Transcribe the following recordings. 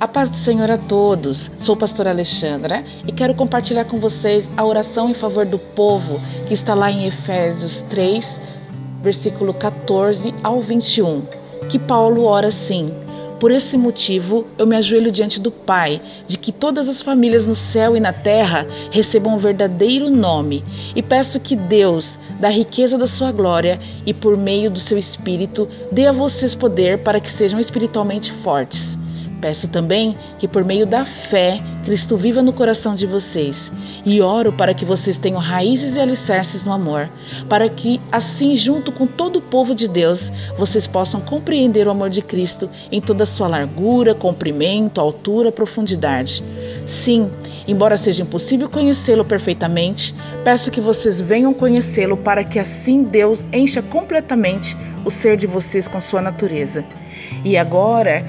A paz do Senhor a todos. Sou a pastora Alexandra e quero compartilhar com vocês a oração em favor do povo que está lá em Efésios 3, versículo 14 ao 21, que Paulo ora assim: Por esse motivo eu me ajoelho diante do Pai, de que todas as famílias no céu e na terra recebam um verdadeiro nome, e peço que Deus, da riqueza da sua glória e por meio do seu espírito, dê a vocês poder para que sejam espiritualmente fortes Peço também que, por meio da fé, Cristo viva no coração de vocês. E oro para que vocês tenham raízes e alicerces no amor, para que, assim, junto com todo o povo de Deus, vocês possam compreender o amor de Cristo em toda a sua largura, comprimento, altura, profundidade. Sim, embora seja impossível conhecê-lo perfeitamente, peço que vocês venham conhecê-lo para que assim Deus encha completamente o ser de vocês com sua natureza. E agora,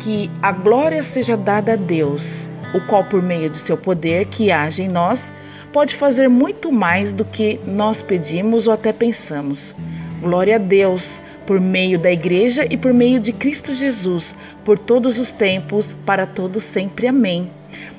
que a glória seja dada a Deus, o qual, por meio do seu poder que age em nós, pode fazer muito mais do que nós pedimos ou até pensamos. Glória a Deus, por meio da Igreja e por meio de Cristo Jesus, por todos os tempos, para todos sempre. Amém.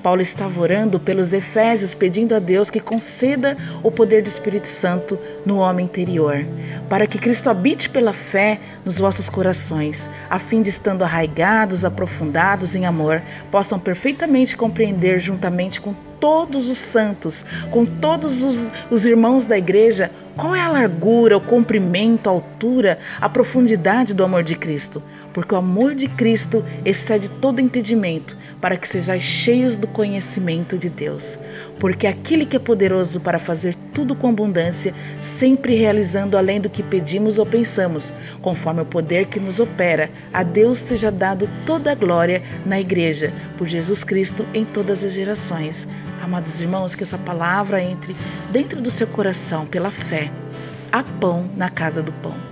Paulo estava orando pelos Efésios, pedindo a Deus que conceda o poder do Espírito Santo no homem interior, para que Cristo habite pela fé nos vossos corações, a fim de estando arraigados, aprofundados em amor, possam perfeitamente compreender juntamente com todos os santos, com todos os, os irmãos da igreja, qual é a largura, o comprimento, a altura, a profundidade do amor de Cristo? Porque o amor de Cristo excede todo entendimento, para que sejais cheios do conhecimento de Deus. Porque aquele que é poderoso para fazer tudo com abundância, sempre realizando além do que pedimos ou pensamos, conforme o poder que nos opera, a Deus seja dado toda a glória na igreja, por Jesus Cristo em todas as gerações. Amados irmãos, que essa palavra entre dentro do seu coração pela fé. Há pão na casa do pão.